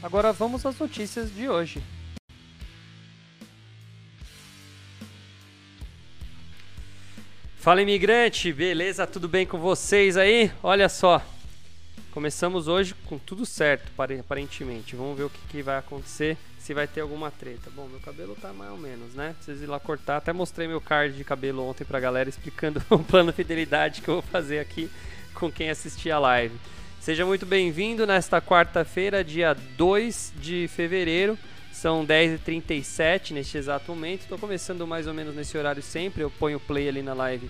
Agora vamos às notícias de hoje. Fala imigrante, beleza? Tudo bem com vocês aí? Olha só, começamos hoje com tudo certo, aparentemente. Vamos ver o que, que, vai acontecer, se vai ter alguma treta. Bom, meu cabelo tá mais ou menos, né? Preciso ir lá cortar. Até mostrei meu card de cabelo ontem pra galera, explicando o plano fidelidade que eu vou fazer aqui com quem assistir a live. Seja muito bem-vindo nesta quarta-feira, dia 2 de fevereiro. São 10h37 neste exato momento. Estou começando mais ou menos nesse horário sempre. Eu ponho play ali na live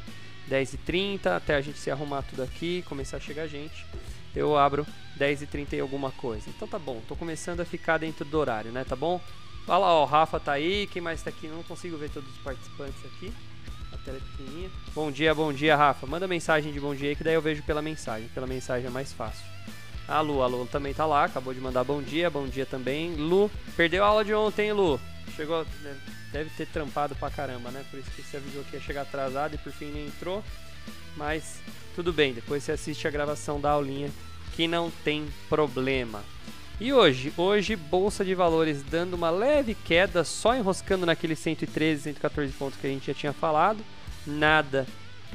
10h30 até a gente se arrumar tudo aqui, começar a chegar gente. Eu abro 10h30 e alguma coisa. Então tá bom, tô começando a ficar dentro do horário, né? Tá bom? Olha lá, ó, o Rafa tá aí. Quem mais tá aqui? Não consigo ver todos os participantes aqui. É pequenininha. Bom dia, bom dia, Rafa. Manda mensagem de bom dia aí que daí eu vejo pela mensagem. Pela mensagem é mais fácil. A Lu, a Lu também tá lá, acabou de mandar bom dia, bom dia também. Lu, perdeu a aula de ontem, Lu. Chegou, deve ter trampado pra caramba, né? Por isso que você avisou que ia chegar atrasado e por fim nem entrou. Mas tudo bem, depois você assiste a gravação da aulinha que não tem problema. E hoje, hoje bolsa de valores dando uma leve queda, só enroscando naqueles 113, 114 pontos que a gente já tinha falado. Nada,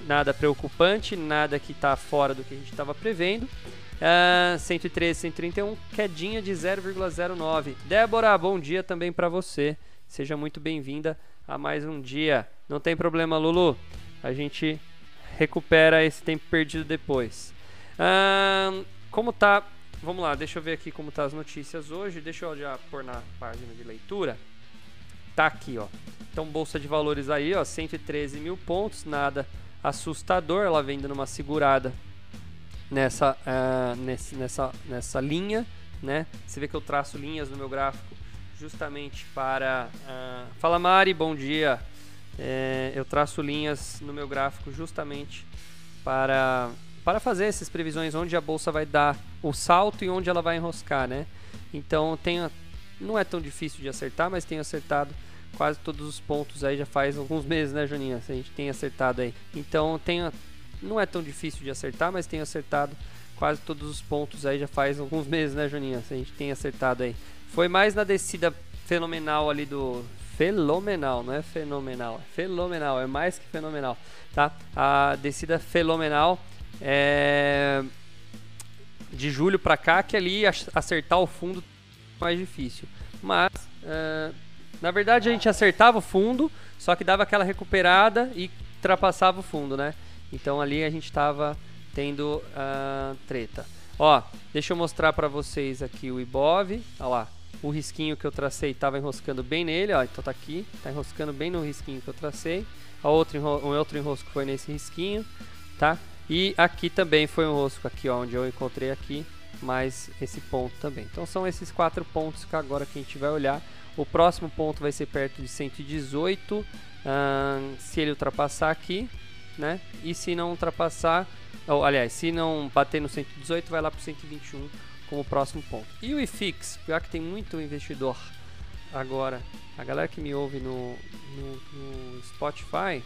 nada preocupante, nada que está fora do que a gente estava prevendo. Uh, 113, 131, quedinha de 0,09. Débora, bom dia também para você. Seja muito bem-vinda a mais um dia. Não tem problema, Lulu. A gente recupera esse tempo perdido depois. Uh, como tá? Vamos lá, deixa eu ver aqui como tá as notícias hoje. Deixa eu já pôr na página de leitura. Tá aqui, ó. Então, bolsa de valores aí, ó, 113 mil pontos, nada assustador. Ela vem dando uma segurada nessa, uh, nesse, nessa, nessa linha, né? Você vê que eu traço linhas no meu gráfico justamente para... Uh, Fala Mari, bom dia! É, eu traço linhas no meu gráfico justamente para, para fazer essas previsões onde a bolsa vai dar o salto e onde ela vai enroscar, né? Então tenho, não é tão difícil de acertar, mas tenho acertado quase todos os pontos aí já faz alguns meses, né, Joninha? A gente tem acertado aí. Então tenho não é tão difícil de acertar, mas tenho acertado quase todos os pontos aí já faz alguns meses, né, Joninha? A gente tem acertado aí. Foi mais na descida fenomenal ali do fenomenal, não é fenomenal, é fenomenal, é mais que fenomenal, tá? A descida fenomenal é de julho para cá que ali acertar o fundo é mais difícil. Mas uh, na verdade a gente acertava o fundo, só que dava aquela recuperada e ultrapassava o fundo, né? Então ali a gente estava tendo uh, treta. Ó, deixa eu mostrar para vocês aqui o Ibov. Olha lá, o risquinho que eu tracei estava enroscando bem nele, ó, então tá aqui, tá enroscando bem no risquinho que eu tracei. A outro, um outro enrosco foi nesse risquinho, tá? E aqui também foi um enrosco aqui, ó, onde eu encontrei aqui, mais esse ponto também. Então são esses quatro pontos que agora que a gente vai olhar. O próximo ponto vai ser perto de 118, uh, se ele ultrapassar aqui, né? E se não ultrapassar, ou, aliás, se não bater no 118, vai lá para o 121 como próximo ponto. E o IFIX, já que tem muito investidor agora, a galera que me ouve no, no, no Spotify,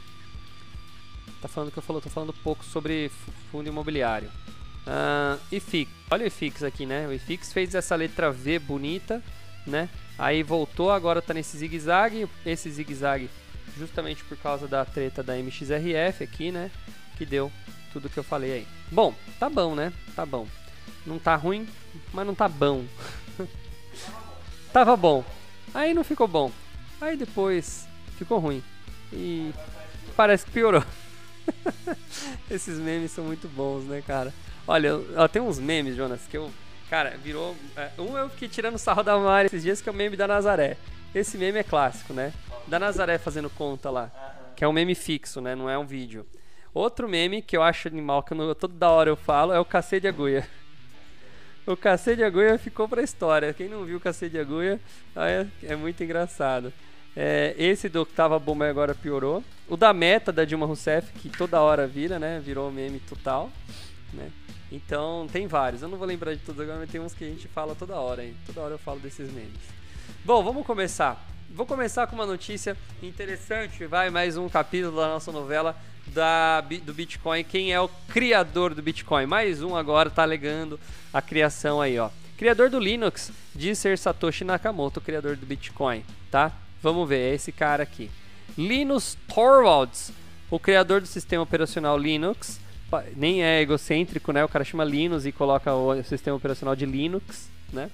tá falando que eu falo, tô falando pouco sobre fundo imobiliário. Uh, IFIX, olha o IFIX aqui, né? O IFIX fez essa letra V bonita, né? Aí voltou, agora tá nesse zigue-zague. Esse zigue-zague justamente por causa da treta da MXRF aqui, né? Que deu tudo que eu falei aí. Bom, tá bom, né? Tá bom. Não tá ruim, mas não tá bom. Tava bom. Aí não ficou bom. Aí depois ficou ruim. E parece que piorou. Esses memes são muito bons, né, cara? Olha, ó, tem uns memes, Jonas, que eu. Cara, virou. É, um eu fiquei tirando sarro da Mari esses dias, que é o meme da Nazaré. Esse meme é clássico, né? Da Nazaré fazendo conta lá. Que é um meme fixo, né? Não é um vídeo. Outro meme que eu acho animal, que eu, toda hora eu falo, é o cacete de agulha. o cacete de agulha ficou pra história. Quem não viu o cacete de agulha, é, é muito engraçado. É, esse do que tava bom, mas agora piorou. O da meta da Dilma Rousseff, que toda hora vira, né? Virou meme total, né? Então, tem vários. Eu não vou lembrar de todos agora, mas tem uns que a gente fala toda hora, hein? Toda hora eu falo desses memes. Bom, vamos começar. Vou começar com uma notícia interessante. Vai mais um capítulo da nossa novela da, do Bitcoin. Quem é o criador do Bitcoin? Mais um agora tá alegando a criação aí, ó. Criador do Linux diz ser Satoshi Nakamoto, criador do Bitcoin, tá? Vamos ver, é esse cara aqui. Linus Torvalds, o criador do sistema operacional Linux, nem é egocêntrico, né? O cara chama Linux e coloca o sistema operacional de Linux, né?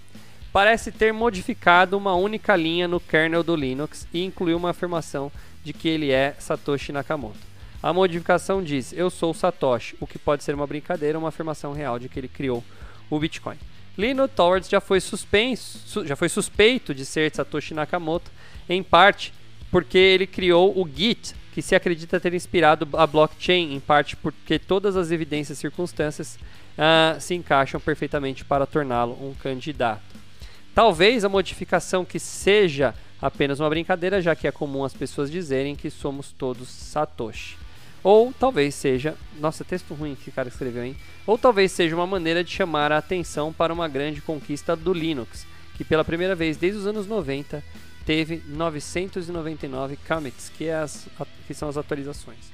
Parece ter modificado uma única linha no kernel do Linux e incluiu uma afirmação de que ele é Satoshi Nakamoto. A modificação diz: Eu sou Satoshi, o que pode ser uma brincadeira uma afirmação real de que ele criou o Bitcoin. Linus Torvalds já foi suspenso, já foi suspeito de ser Satoshi Nakamoto, em parte porque ele criou o Git, que se acredita ter inspirado a blockchain, em parte porque todas as evidências e circunstâncias uh, se encaixam perfeitamente para torná-lo um candidato. Talvez a modificação que seja apenas uma brincadeira, já que é comum as pessoas dizerem que somos todos Satoshi. Ou talvez seja. Nossa, texto ruim que o cara escreveu, hein? Ou talvez seja uma maneira de chamar a atenção para uma grande conquista do Linux, que pela primeira vez desde os anos 90 teve 999 commits, que, é as, que são as atualizações.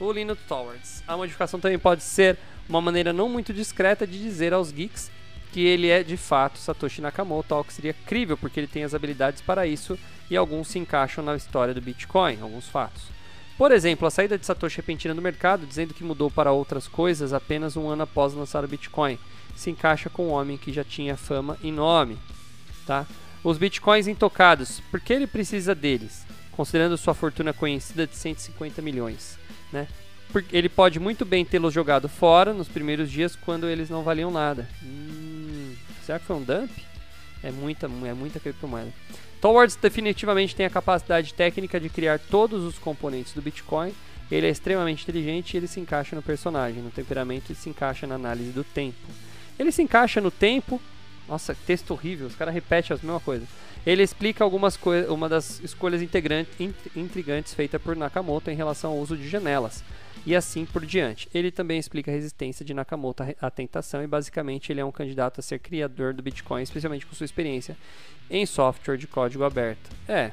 O Linux Towards. A modificação também pode ser uma maneira não muito discreta de dizer aos geeks que ele é de fato Satoshi Nakamoto, algo que seria crível porque ele tem as habilidades para isso e alguns se encaixam na história do Bitcoin, alguns fatos. Por exemplo, a saída de Satoshi repentina do mercado, dizendo que mudou para outras coisas apenas um ano após lançar o Bitcoin, se encaixa com um homem que já tinha fama e nome. Tá? Os bitcoins intocados, por que ele precisa deles? Considerando sua fortuna conhecida de 150 milhões. Né? Porque ele pode muito bem tê-los jogado fora nos primeiros dias quando eles não valiam nada. Hum, será que foi um dump? É muita, é muita criptomoeda. Towards definitivamente tem a capacidade técnica de criar todos os componentes do Bitcoin. Ele é extremamente inteligente e ele se encaixa no personagem, no temperamento e se encaixa na análise do tempo. Ele se encaixa no tempo, nossa, texto horrível, os caras repetem a mesma coisa. Ele explica algumas coisas, uma das escolhas intrigantes feitas por Nakamoto em relação ao uso de janelas, e assim por diante. Ele também explica a resistência de Nakamoto à tentação e basicamente ele é um candidato a ser criador do Bitcoin, especialmente com sua experiência em software de código aberto. É.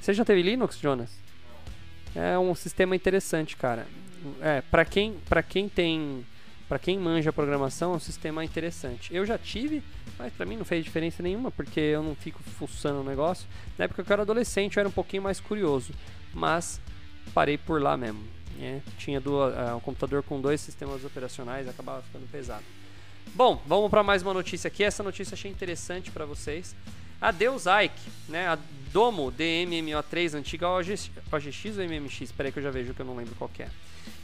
Você já teve Linux, Jonas? É um sistema interessante, cara. É, para quem, pra quem tem para quem manja programação, é um sistema interessante. Eu já tive, mas para mim não fez diferença nenhuma, porque eu não fico fuçando o negócio. Na época que eu era adolescente, eu era um pouquinho mais curioso, mas parei por lá mesmo. Né? Tinha duas, uh, um computador com dois sistemas operacionais, acabava ficando pesado. Bom, vamos para mais uma notícia aqui. Essa notícia achei interessante para vocês. A Ike, né, a Domo DMMO3, antiga OGX, OGX ou MMX? Espera aí que eu já vejo que eu não lembro qual é.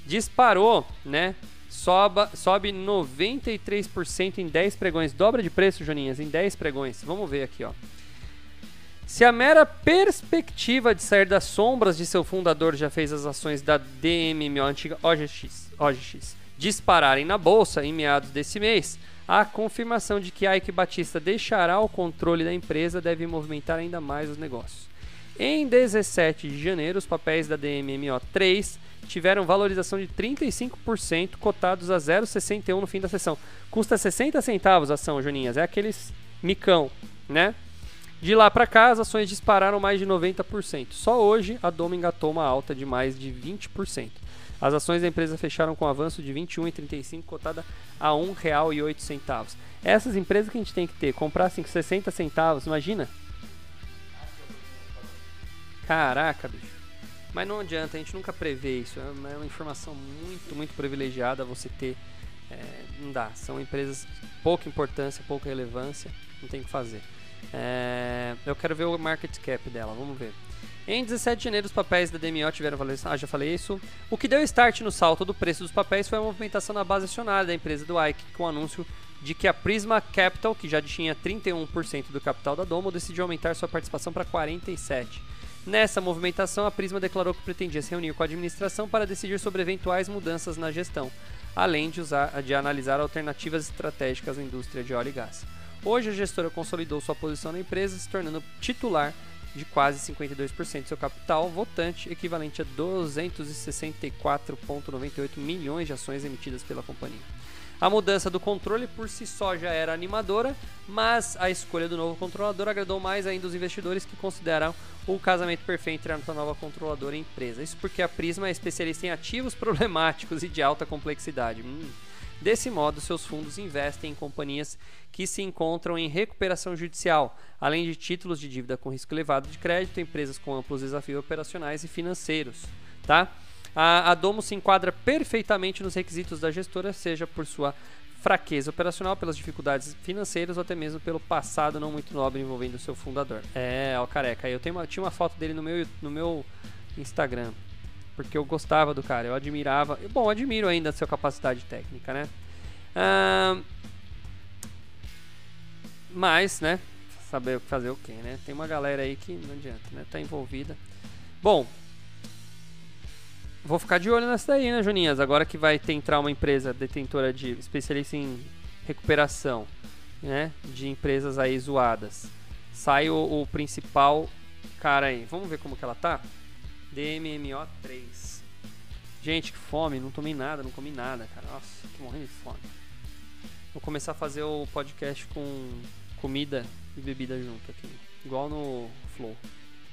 Disparou, né, soba, sobe 93% em 10 pregões. Dobra de preço, Joninhas, em 10 pregões. Vamos ver aqui, ó. Se a mera perspectiva de sair das sombras de seu fundador já fez as ações da DMMO antiga OGX, OGX dispararem na bolsa em meados desse mês, a confirmação de que Ike Batista deixará o controle da empresa deve movimentar ainda mais os negócios. Em 17 de janeiro, os papéis da DMMO 3 tiveram valorização de 35%, cotados a 0,61 no fim da sessão. Custa 60 centavos a ação, Juninhas. É aqueles micão, né? De lá para cá, as ações dispararam mais de 90%. Só hoje, a Doma engatou uma alta de mais de 20%. As ações da empresa fecharam com um avanço de 21,35, cotada a R$ 1,08. Essas empresas que a gente tem que ter, comprassem 60 centavos, imagina? Caraca, bicho. Mas não adianta, a gente nunca prevê isso. É uma, é uma informação muito, muito privilegiada você ter. É, não dá. São empresas pouca importância, pouca relevância. Não tem o que fazer. É, eu quero ver o market cap dela, vamos ver. Em 17 de janeiro, os papéis da DMO tiveram valorização. Ah, já falei isso. O que deu start no salto do preço dos papéis foi a movimentação na base acionária da empresa do Ike, com o anúncio de que a Prisma Capital, que já tinha 31% do capital da Domo, decidiu aumentar sua participação para 47%. Nessa movimentação, a Prisma declarou que pretendia se reunir com a administração para decidir sobre eventuais mudanças na gestão. além de, usar, de analisar alternativas estratégicas na indústria de óleo e gás. Hoje, a gestora consolidou sua posição na empresa, se tornando titular de quase 52% do seu capital votante, equivalente a 264,98 milhões de ações emitidas pela companhia. A mudança do controle por si só já era animadora, mas a escolha do novo controlador agradou mais ainda os investidores que consideram o casamento perfeito entre a nova controladora e a empresa. Isso porque a Prisma é especialista em ativos problemáticos e de alta complexidade. Hum. Desse modo, seus fundos investem em companhias que se encontram em recuperação judicial, além de títulos de dívida com risco elevado de crédito, empresas com amplos desafios operacionais e financeiros. Tá? A, a Domo se enquadra perfeitamente nos requisitos da gestora, seja por sua fraqueza operacional, pelas dificuldades financeiras ou até mesmo pelo passado não muito nobre envolvendo seu fundador. É, ó, careca. Eu tenho uma, tinha uma foto dele no meu, no meu Instagram porque eu gostava do cara, eu admirava. Bom, admiro ainda a sua capacidade técnica, né? Ah, mas, né? Saber fazer o que, né? Tem uma galera aí que não adianta, né? Tá envolvida. Bom, vou ficar de olho nessa daí, né, Juninhas? Agora que vai entrar uma empresa detentora de especialista em recuperação, né? De empresas aí zoadas. Sai o, o principal cara aí. Vamos ver como que ela tá? DMMO3. Gente, que fome, não tomei nada, não comi nada, cara. Nossa, tô morrendo de fome. Vou começar a fazer o podcast com comida e bebida junto aqui. Igual no Flow.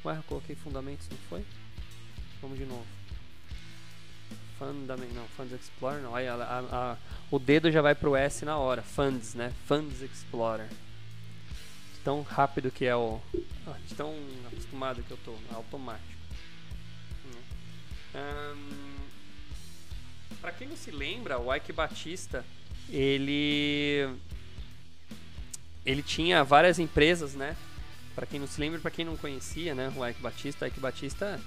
Ué, eu coloquei fundamentos, não foi? Vamos de novo. Fundament, não, Funds Explorer não. Aí a, a, o dedo já vai pro S na hora. Funds, né? Funds Explorer. Tão rápido que é o. tão acostumado que eu tô. Automático. Um, para quem não se lembra, o Ike Batista, ele ele tinha várias empresas, né? Para quem não se lembra, para quem não conhecia, né, o Ike Batista, Ike Batista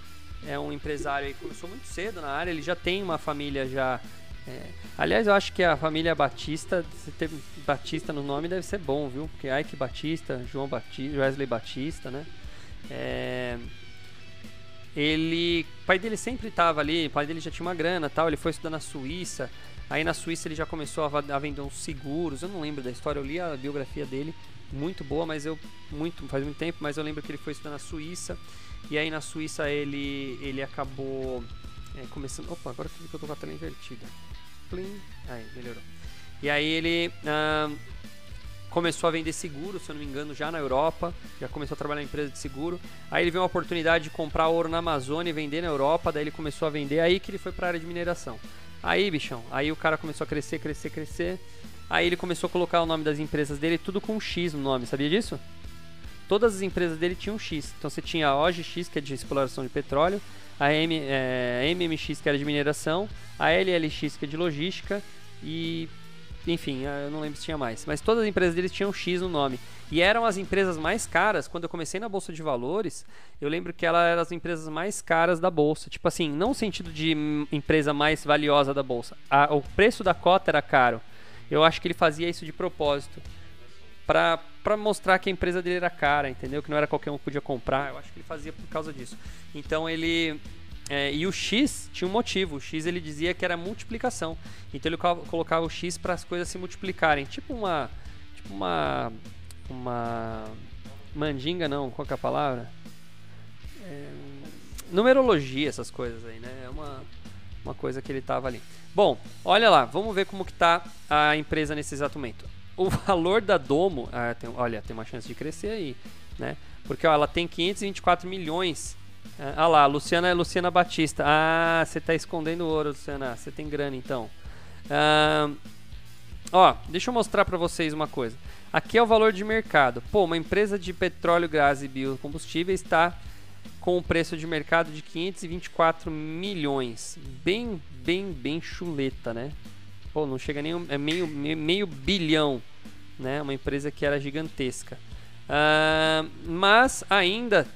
é um empresário que começou muito cedo na área, ele já tem uma família já é, aliás, eu acho que a família Batista, se ter Batista no nome deve ser bom, viu? Porque Ike Batista, João Batista, Wesley Batista, né? É, ele, o pai dele sempre estava ali, o pai dele já tinha uma grana, tal, ele foi estudar na Suíça. Aí na Suíça ele já começou a, a vender uns seguros. Eu não lembro da história, eu li a biografia dele, muito boa, mas eu muito faz muito tempo, mas eu lembro que ele foi estudar na Suíça. E aí na Suíça ele ele acabou é, começando, opa, agora que eu tô com a tela invertida. Plim, aí melhorou. E aí ele uh, começou a vender seguro, se eu não me engano, já na Europa, já começou a trabalhar em empresa de seguro. Aí ele viu uma oportunidade de comprar ouro na Amazônia e vender na Europa, daí ele começou a vender, aí que ele foi para a área de mineração. Aí, bichão, aí o cara começou a crescer, crescer, crescer. Aí ele começou a colocar o nome das empresas dele tudo com X no nome, sabia disso? Todas as empresas dele tinham X. Então você tinha a OGX, que é de exploração de petróleo, a M, é, MMX, que era de mineração, a LLX, que é de logística, e enfim, eu não lembro se tinha mais. Mas todas as empresas deles tinham X no nome. E eram as empresas mais caras. Quando eu comecei na Bolsa de Valores, eu lembro que elas eram as empresas mais caras da Bolsa. Tipo assim, não no sentido de empresa mais valiosa da Bolsa. A, o preço da cota era caro. Eu acho que ele fazia isso de propósito. para mostrar que a empresa dele era cara, entendeu? Que não era qualquer um que podia comprar. Eu acho que ele fazia por causa disso. Então ele é, e o X tinha um motivo. O X ele dizia que era multiplicação. Então ele colocava o X para as coisas se multiplicarem. Tipo uma. Tipo uma. Uma. Mandinga não, qual é a palavra? É, numerologia, essas coisas aí, né? É uma, uma coisa que ele tava ali. Bom, olha lá, vamos ver como que tá a empresa nesse exato momento. O valor da Domo, ah, tem, olha, tem uma chance de crescer aí, né? Porque ó, ela tem 524 milhões ah, ah lá, Luciana é Luciana Batista. Ah, você tá escondendo ouro, Luciana. Você tem grana então. Ah, ó, deixa eu mostrar para vocês uma coisa. Aqui é o valor de mercado. Pô, uma empresa de petróleo, gás e biocombustíveis está com o preço de mercado de 524 milhões. Bem, bem, bem chuleta, né? Pô, não chega nem é meio, meio bilhão, né? Uma empresa que era gigantesca. Uh, mas ainda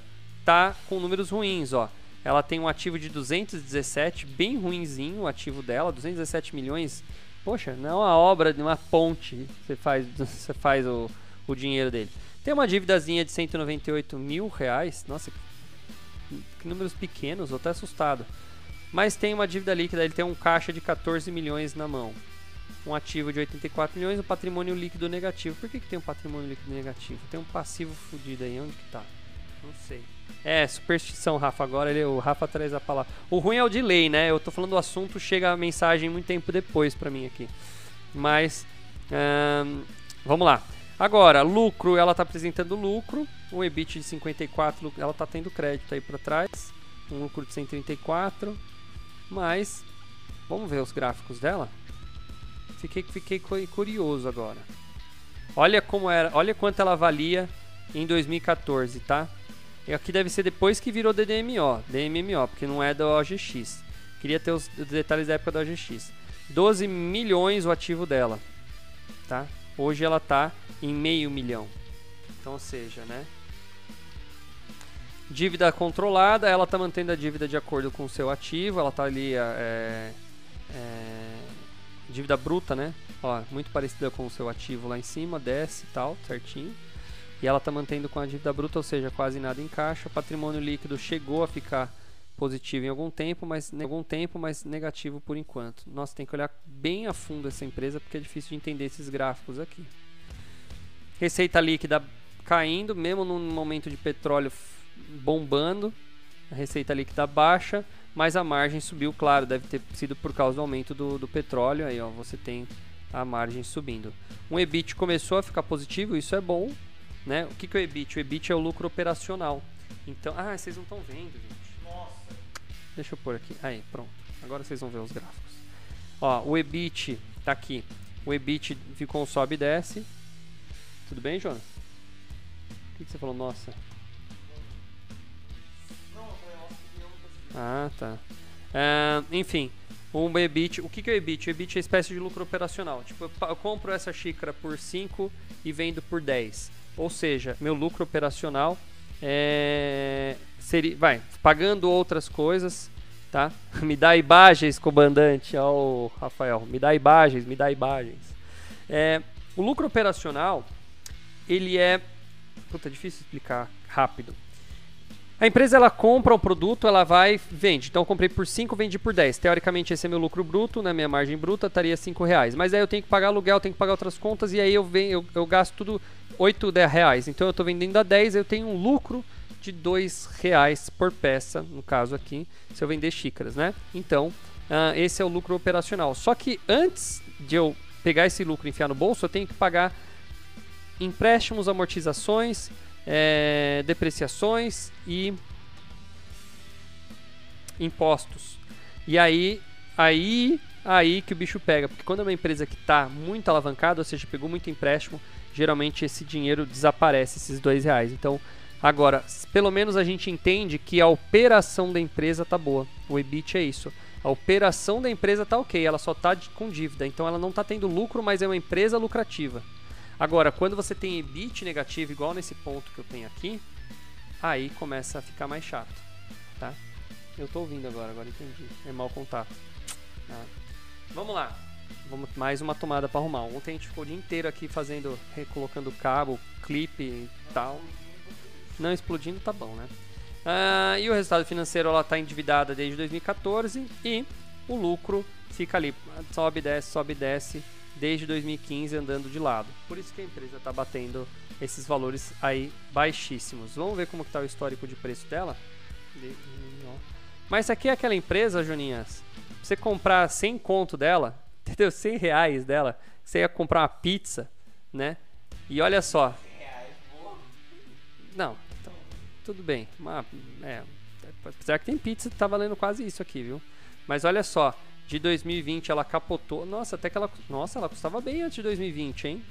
tá com números ruins, ó. Ela tem um ativo de 217, bem ruinzinho o ativo dela, 217 milhões. Poxa, não é uma obra de uma ponte você faz, você faz o, o dinheiro dele. Tem uma dívidazinha de 198 mil reais. Nossa, números pequenos, eu até assustado. mas tem uma dívida líquida, ele tem um caixa de 14 milhões na mão. Um ativo de 84 milhões, um patrimônio líquido negativo. Por que, que tem um patrimônio líquido negativo? Tem um passivo fudido aí, onde que tá? Não sei. É, superstição, Rafa. Agora ele, o Rafa traz a palavra. O ruim é o delay, né? Eu tô falando do assunto, chega a mensagem muito tempo depois para mim aqui. Mas, hum, vamos lá. Agora, lucro, ela está apresentando lucro, um EBIT de 54, ela está tendo crédito aí para trás, um lucro de 134, mas vamos ver os gráficos dela. Fiquei, fiquei curioso agora. Olha como era, olha quanto ela valia em 2014, tá? E aqui deve ser depois que virou DDMO, DMMO, porque não é da OGX. Queria ter os detalhes da época da OGX. 12 milhões o ativo dela, tá? Hoje ela está em meio milhão. Então, ou seja, né? Dívida controlada, ela está mantendo a dívida de acordo com o seu ativo, ela está ali é, é, dívida bruta, né? Ó, muito parecida com o seu ativo lá em cima, desce e tal, certinho. E ela está mantendo com a dívida bruta, ou seja, quase nada em caixa. O patrimônio líquido chegou a ficar positivo em algum tempo, mas algum tempo, mas negativo por enquanto. Nossa, tem que olhar bem a fundo essa empresa porque é difícil de entender esses gráficos aqui. Receita líquida caindo, mesmo num momento de petróleo bombando, a receita líquida baixa, mas a margem subiu, claro, deve ter sido por causa do aumento do, do petróleo. Aí, ó, você tem a margem subindo. Um EBIT começou a ficar positivo, isso é bom, né? O que, que é o EBIT? O EBIT é o lucro operacional. Então, ah, vocês não estão vendo, gente. Deixa eu pôr aqui. Aí, pronto. Agora vocês vão ver os gráficos. Ó, o EBIT tá aqui. O EBIT ficou um sobe e desce. Tudo bem, Jonas? O que, que você falou? Nossa. Ah, tá. Uh, enfim, um EBIT. O que, que é o EBIT? O EBIT é espécie de lucro operacional. Tipo, eu compro essa xícara por 5 e vendo por 10. Ou seja, meu lucro operacional é, seria, vai, pagando outras coisas, tá? me dá imagens, comandante, ó, Rafael, me dá imagens, me dá imagens. É, o lucro operacional, ele é, puta, difícil explicar rápido. A empresa ela compra o produto, ela vai vende. Então eu comprei por 5, vendi por 10. Teoricamente esse é meu lucro bruto, né? Minha margem bruta estaria 5 reais. Mas aí eu tenho que pagar aluguel, tenho que pagar outras contas e aí eu venho, eu, eu gasto tudo 8 reais. Então eu estou vendendo a 10, eu tenho um lucro de dois reais por peça, no caso aqui, se eu vender xícaras, né? Então, uh, esse é o lucro operacional. Só que antes de eu pegar esse lucro e enfiar no bolso, eu tenho que pagar empréstimos, amortizações, é, depreciações e impostos. E aí, aí, aí que o bicho pega, porque quando é uma empresa que está muito alavancada, ou seja, pegou muito empréstimo, geralmente esse dinheiro desaparece, esses dois reais. Então, Agora, pelo menos a gente entende que a operação da empresa tá boa. O EBIT é isso. A operação da empresa tá ok, ela só tá com dívida, então ela não tá tendo lucro, mas é uma empresa lucrativa. Agora, quando você tem EBIT negativo, igual nesse ponto que eu tenho aqui, aí começa a ficar mais chato, tá? Eu tô ouvindo agora, agora entendi. É mau contato. Tá? Vamos lá. Vamos mais uma tomada para arrumar. Ontem a gente ficou o dia inteiro aqui fazendo, recolocando cabo, clipe e tal não explodindo, tá bom, né? Uh, e o resultado financeiro ela está endividada desde 2014 e o lucro fica ali, sobe, desce, sobe, desce desde 2015 andando de lado. Por isso que a empresa está batendo esses valores aí baixíssimos. Vamos ver como está o histórico de preço dela? Mas aqui é aquela empresa, Joninhas, você comprar 100 conto dela, entendeu? 100 reais dela, você ia comprar uma pizza, né? E olha só. Não, tudo bem. Uma, é, apesar que tem pizza tá valendo quase isso aqui, viu? Mas olha só, de 2020 ela capotou. Nossa, até que ela. Nossa, ela custava bem antes de 2020, hein?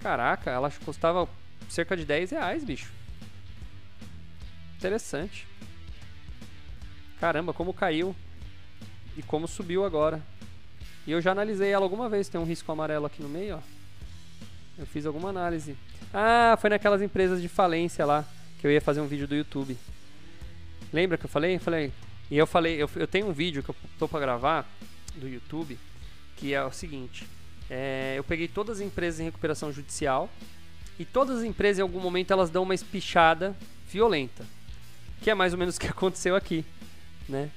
Caraca, ela custava cerca de 10 reais, bicho. Interessante. Caramba, como caiu. E como subiu agora. E eu já analisei ela alguma vez. Tem um risco amarelo aqui no meio, ó. Eu fiz alguma análise. Ah, foi naquelas empresas de falência lá que eu ia fazer um vídeo do YouTube. Lembra que eu falei? Eu falei. E eu falei, eu, eu tenho um vídeo que eu tô para gravar do YouTube, que é o seguinte: é, eu peguei todas as empresas em recuperação judicial e todas as empresas em algum momento elas dão uma espichada violenta, que é mais ou menos o que aconteceu aqui, né?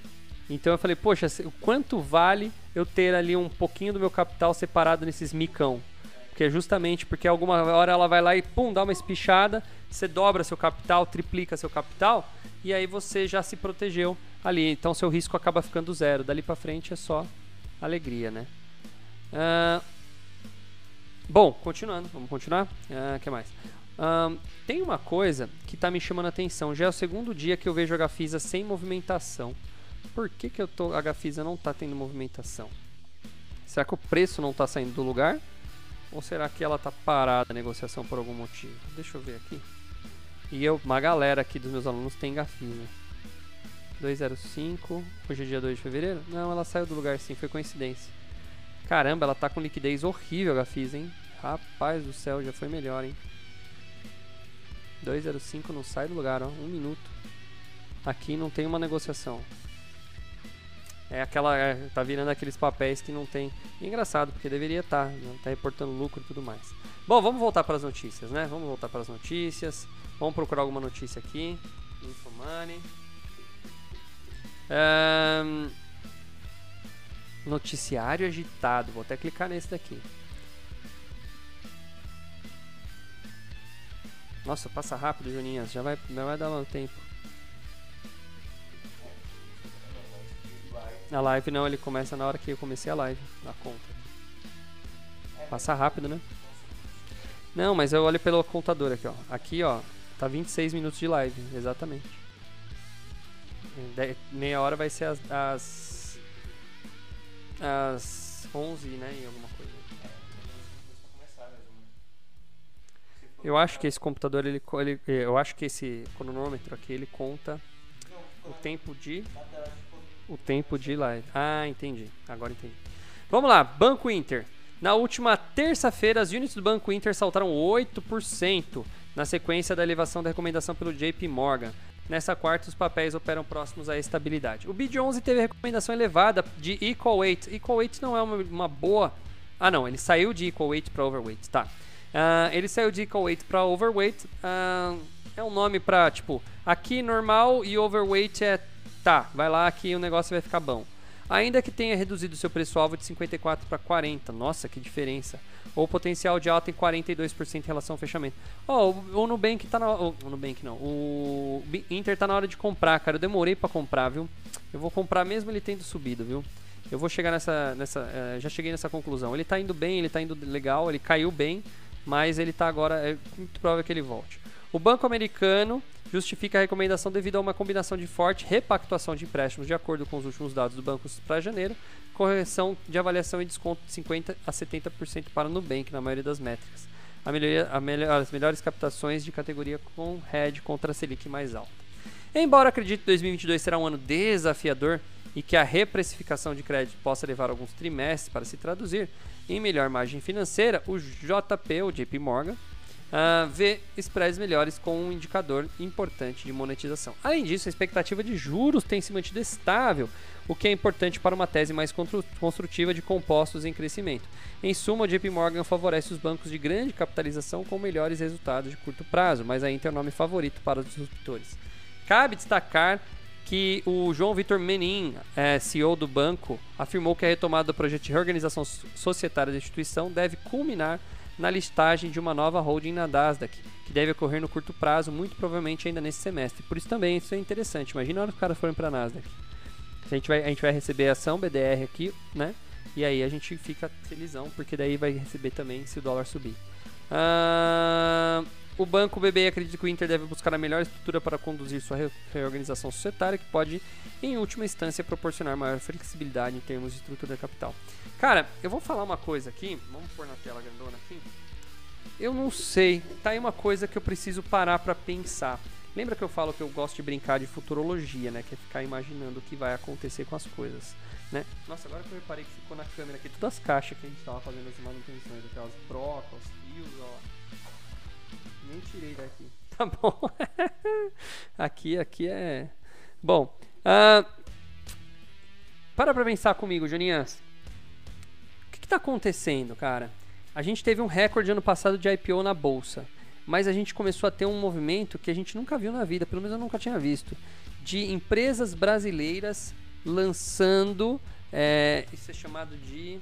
Então eu falei, poxa, quanto vale eu ter ali um pouquinho do meu capital separado nesses micão? Porque é justamente porque alguma hora ela vai lá e pum, dá uma espichada, você dobra seu capital, triplica seu capital e aí você já se protegeu ali. Então seu risco acaba ficando zero. Dali para frente é só alegria, né? Uh, bom, continuando, vamos continuar. O uh, que mais? Uh, tem uma coisa que está me chamando a atenção. Já é o segundo dia que eu vejo a Gafisa sem movimentação. Por que, que eu tô, a Gafisa não está tendo movimentação? Será que o preço não está saindo do lugar? Ou será que ela está parada a negociação por algum motivo? Deixa eu ver aqui. E eu, uma galera aqui dos meus alunos tem Gafisa. 205. Hoje é dia 2 de fevereiro? Não, ela saiu do lugar sim, foi coincidência. Caramba, ela tá com liquidez horrível, a Gafisa, hein? Rapaz do céu, já foi melhor, hein? 205 não sai do lugar, ó. Um minuto. Aqui não tem uma negociação. É aquela. É, tá virando aqueles papéis que não tem. engraçado, porque deveria estar. Tá, né? tá reportando lucro e tudo mais. Bom, vamos voltar para as notícias, né? Vamos voltar para as notícias. Vamos procurar alguma notícia aqui. Infomoney. Um, noticiário agitado. Vou até clicar nesse daqui. Nossa, passa rápido, Joninhas. Já vai, já vai dar um tempo. A live não, ele começa na hora que eu comecei a live, na conta. Passa rápido, né? Não, mas eu olho pelo contador aqui, ó. Aqui, ó, tá 26 minutos de live, exatamente. De, meia hora vai ser as, as, as 11, né, e alguma coisa. Eu acho que esse computador, ele, ele, eu acho que esse cronômetro aqui, ele conta o tempo de o tempo de live. Ah, entendi. Agora entendi. Vamos lá, Banco Inter. Na última terça-feira, as units do Banco Inter saltaram 8% na sequência da elevação da recomendação pelo JP Morgan. Nessa quarta, os papéis operam próximos à estabilidade. O BID11 teve recomendação elevada de equal weight. Equal weight não é uma, uma boa. Ah, não, ele saiu de equal weight para overweight, tá. Uh, ele saiu de equal weight para overweight. Uh, é um nome para tipo, aqui normal e overweight é tá, vai lá que o negócio vai ficar bom. Ainda que tenha reduzido seu preço-alvo de 54 para 40, nossa, que diferença. Ou potencial de alta em 42% em relação ao fechamento. Ó, oh, o, Nubank tá na o, Nubank não. O Inter tá na hora de comprar, cara. Eu demorei para comprar, viu? Eu vou comprar mesmo ele tendo subido, viu? Eu vou chegar nessa nessa uh, já cheguei nessa conclusão. Ele tá indo bem, ele tá indo legal, ele caiu bem, mas ele tá agora é muito provável que ele volte. O Banco Americano justifica a recomendação devido a uma combinação de forte repactuação de empréstimos de acordo com os últimos dados do banco para janeiro, correção de avaliação e desconto de 50% a 70% para o Nubank na maioria das métricas. A melhoria, a melhor, as melhores captações de categoria com hedge contra a Selic mais alta. Embora acredite que 2022 será um ano desafiador e que a reprecificação de crédito possa levar alguns trimestres para se traduzir em melhor margem financeira, o JP, o JP Morgan, uh, vê spreads melhores com um indicador importante de monetização. Além disso, a expectativa de juros tem se mantido estável, o que é importante para uma tese mais construtiva de compostos em crescimento. Em suma, o JP Morgan favorece os bancos de grande capitalização com melhores resultados de curto prazo, mas ainda é o nome favorito para os disruptores. Cabe destacar que o João Vitor Menin, é, CEO do banco, afirmou que a retomada do projeto de reorganização societária da instituição deve culminar na listagem de uma nova holding na Nasdaq, que deve ocorrer no curto prazo, muito provavelmente ainda nesse semestre. Por isso também isso é interessante. Imagina hora que os caras forem para a Nasdaq. A gente, vai, a gente vai receber ação BDR aqui, né? E aí a gente fica felizão, porque daí vai receber também se o dólar subir. Uh, o banco BB acredita que o Inter deve buscar a melhor estrutura para conduzir sua reorganização societária, que pode, em última instância, proporcionar maior flexibilidade em termos de estrutura capital. Cara, eu vou falar uma coisa aqui. Vamos pôr na tela grandona aqui. Eu não sei. Tá aí uma coisa que eu preciso parar para pensar. Lembra que eu falo que eu gosto de brincar de futurologia, né? Que é ficar imaginando o que vai acontecer com as coisas, né? Nossa, agora que eu reparei que ficou na câmera aqui todas as caixas que a gente tava fazendo as manutenções, aquelas brocas, fios, ó. Nem tirei daqui. Tá bom. aqui, aqui é... Bom, uh... para pra pensar comigo, Joninhas que está acontecendo, cara? A gente teve um recorde ano passado de IPO na bolsa, mas a gente começou a ter um movimento que a gente nunca viu na vida, pelo menos eu nunca tinha visto, de empresas brasileiras lançando. É, isso é chamado de.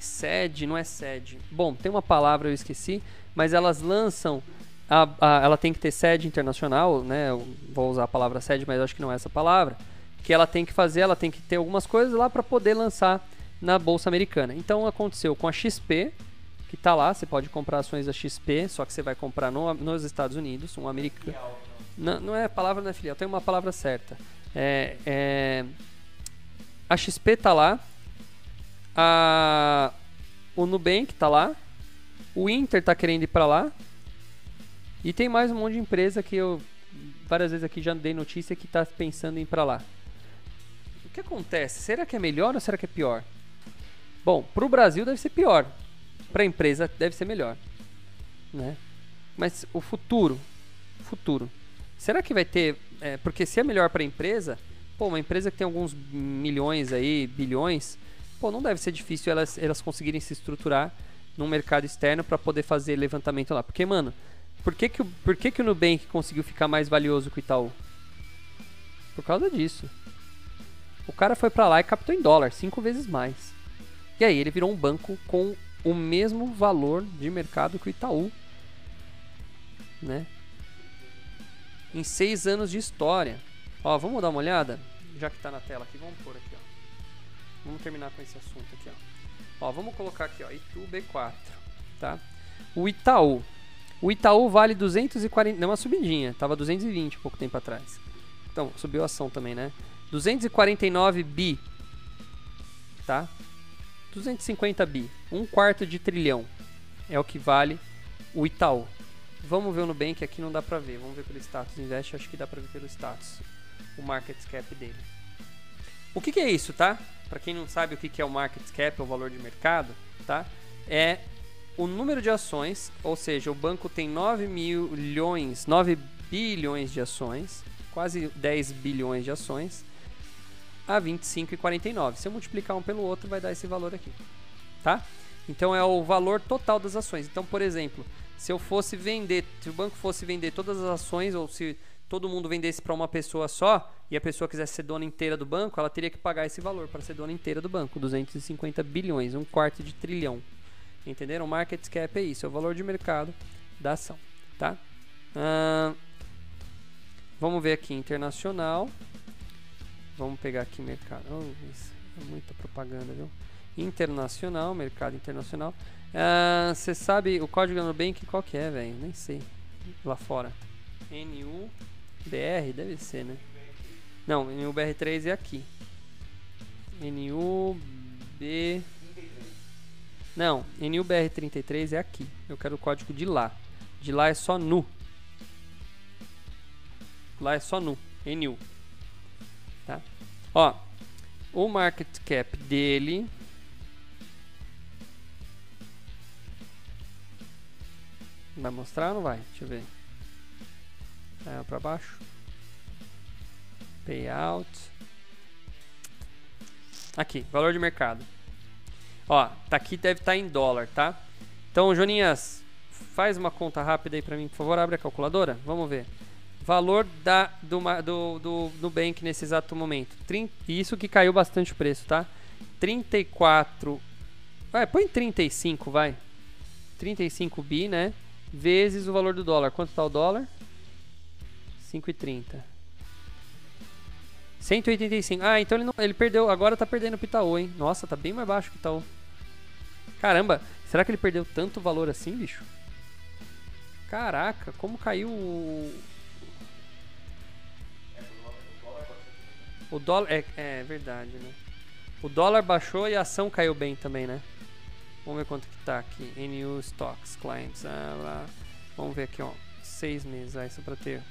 Sede, não é sede. Bom, tem uma palavra eu esqueci, mas elas lançam. A, a, ela tem que ter sede internacional, né? Eu vou usar a palavra sede, mas acho que não é essa palavra. Que ela tem que fazer, ela tem que ter algumas coisas lá para poder lançar na bolsa americana. Então aconteceu com a XP, que está lá, você pode comprar ações da XP, só que você vai comprar no, nos Estados Unidos, um americano. Não, não é palavra, não é filial, tem uma palavra certa. É, é, a XP está lá, a, o Nubank está lá, o Inter está querendo ir para lá, e tem mais um monte de empresa que eu várias vezes aqui já dei notícia que está pensando em ir para lá. O que acontece? Será que é melhor ou será que é pior? Bom, para o Brasil deve ser pior, para a empresa deve ser melhor, né? Mas o futuro, futuro, será que vai ter? É, porque se é melhor para a empresa, pô, uma empresa que tem alguns milhões aí, bilhões, pô, não deve ser difícil elas, elas conseguirem se estruturar num mercado externo para poder fazer levantamento lá. Porque, mano, por que, que, por que, que o Nubank conseguiu ficar mais valioso que o Itaú? Por causa disso. O cara foi para lá e captou em dólar, cinco vezes mais. E aí ele virou um banco com o mesmo valor de mercado que o Itaú. Né? Em seis anos de história. Ó, vamos dar uma olhada? Já que está na tela aqui, vamos pôr aqui. Vamos terminar com esse assunto aqui. Ó, ó vamos colocar aqui, ó, Itu B4. Tá? O Itaú. O Itaú vale 240. Não, uma subidinha. Tava 220 pouco tempo atrás. Então, subiu a ação também, né? 249 bi. Tá? 250 bi, um quarto de trilhão é o que vale o Itaú. Vamos ver o Nubank, aqui não dá pra ver, vamos ver pelo status invest, acho que dá pra ver pelo status, o market cap dele. O que, que é isso, tá? Para quem não sabe o que, é o market cap, o valor de mercado, tá? É o número de ações, ou seja, o banco tem 9 milhões, 9 bilhões de ações, quase 10 bilhões de ações, a 25,49. Se eu multiplicar um pelo outro, vai dar esse valor aqui, tá? Então é o valor total das ações. Então, por exemplo, se eu fosse vender, se o banco fosse vender todas as ações ou se todo mundo vendesse para uma pessoa só e a pessoa quisesse ser dona inteira do banco, ela teria que pagar esse valor para ser dona inteira do banco, 250 bilhões, um quarto de trilhão. Entenderam? Market cap é isso, é o valor de mercado da ação, tá? Uh, vamos ver aqui internacional. Vamos pegar aqui mercado. Oh, isso é muita propaganda, viu? Internacional, mercado internacional. Você ah, sabe o código do Nubank qual que é, velho? Nem sei. Lá fora. NUBR, deve ser, né? Não, NUBR3 é aqui. NUB. Não, NUBR33 é aqui. Eu quero o código de lá. De lá é só NU. Lá é só NU. NU. Tá? Ó, o market cap dele vai mostrar ou não vai? Deixa eu ver. É para baixo. Payout. Aqui, valor de mercado. Ó, tá aqui deve estar tá em dólar, tá? Então, Joninhas, faz uma conta rápida aí para mim, por favor, abre a calculadora. Vamos ver. Valor da, do, do, do Nubank nesse exato momento. isso que caiu bastante o preço, tá? 34. Vai, põe 35, vai. 35 bi, né? Vezes o valor do dólar. Quanto tá o dólar? 5,30. 185. Ah, então ele, não, ele perdeu. Agora tá perdendo o Itaú, hein? Nossa, tá bem mais baixo que o Itaú. Caramba, será que ele perdeu tanto valor assim, bicho? Caraca, como caiu o, O dólar. É, é verdade, né? O dólar baixou e a ação caiu bem também, né? Vamos ver quanto que tá aqui. NU Stocks Clients. Ah, lá. Vamos ver aqui, ó. Seis meses, aí só pra ter.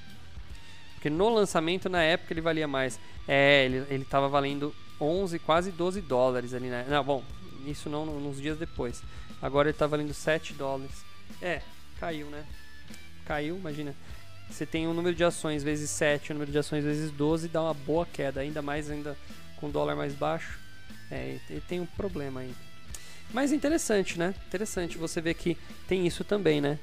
Porque no lançamento, na época, ele valia mais. É, ele, ele tava valendo 11, quase 12 dólares ali, né? Não, bom, isso não nos dias depois. Agora ele tá valendo 7 dólares. É, caiu, né? Caiu, imagina. Você tem um número de ações vezes 7, o um número de ações vezes 12, dá uma boa queda, ainda mais ainda com o dólar mais baixo. É, e tem um problema aí. Mas interessante, né? Interessante você ver que tem isso também, né?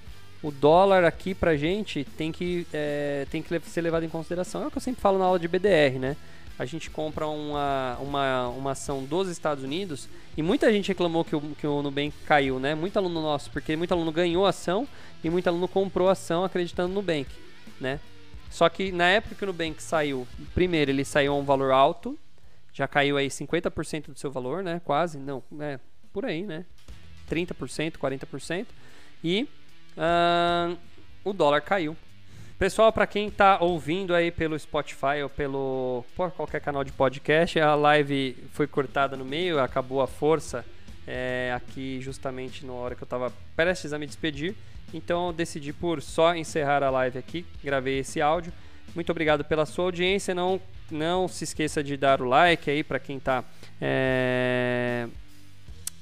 O, dólar aqui pra gente tem que, é, tem que ser levado em consideração. É o que eu sempre falo na aula de BDR, né? A gente compra uma, uma, uma ação dos Estados Unidos e muita gente reclamou que o, que o Nubank caiu, né? Muito aluno nosso, porque muito aluno ganhou ação e muito aluno comprou ação acreditando no Nubank, né? Só que na época que o Nubank saiu, primeiro ele saiu a um valor alto, já caiu aí 50% do seu valor, né? Quase, não, é por aí, né? 30%, 40%. E uh, o dólar caiu. Pessoal, para quem está ouvindo aí pelo Spotify ou pelo por qualquer canal de podcast, a live foi cortada no meio, acabou a força é, aqui justamente na hora que eu estava prestes a me despedir. Então eu decidi por só encerrar a live aqui, gravei esse áudio. Muito obrigado pela sua audiência. Não, não se esqueça de dar o like aí para quem está é,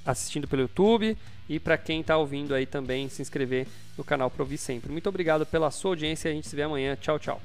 assistindo pelo YouTube e para quem está ouvindo aí também se inscrever no canal Provi Sempre. Muito obrigado pela sua audiência. A gente se vê amanhã. Tchau, tchau.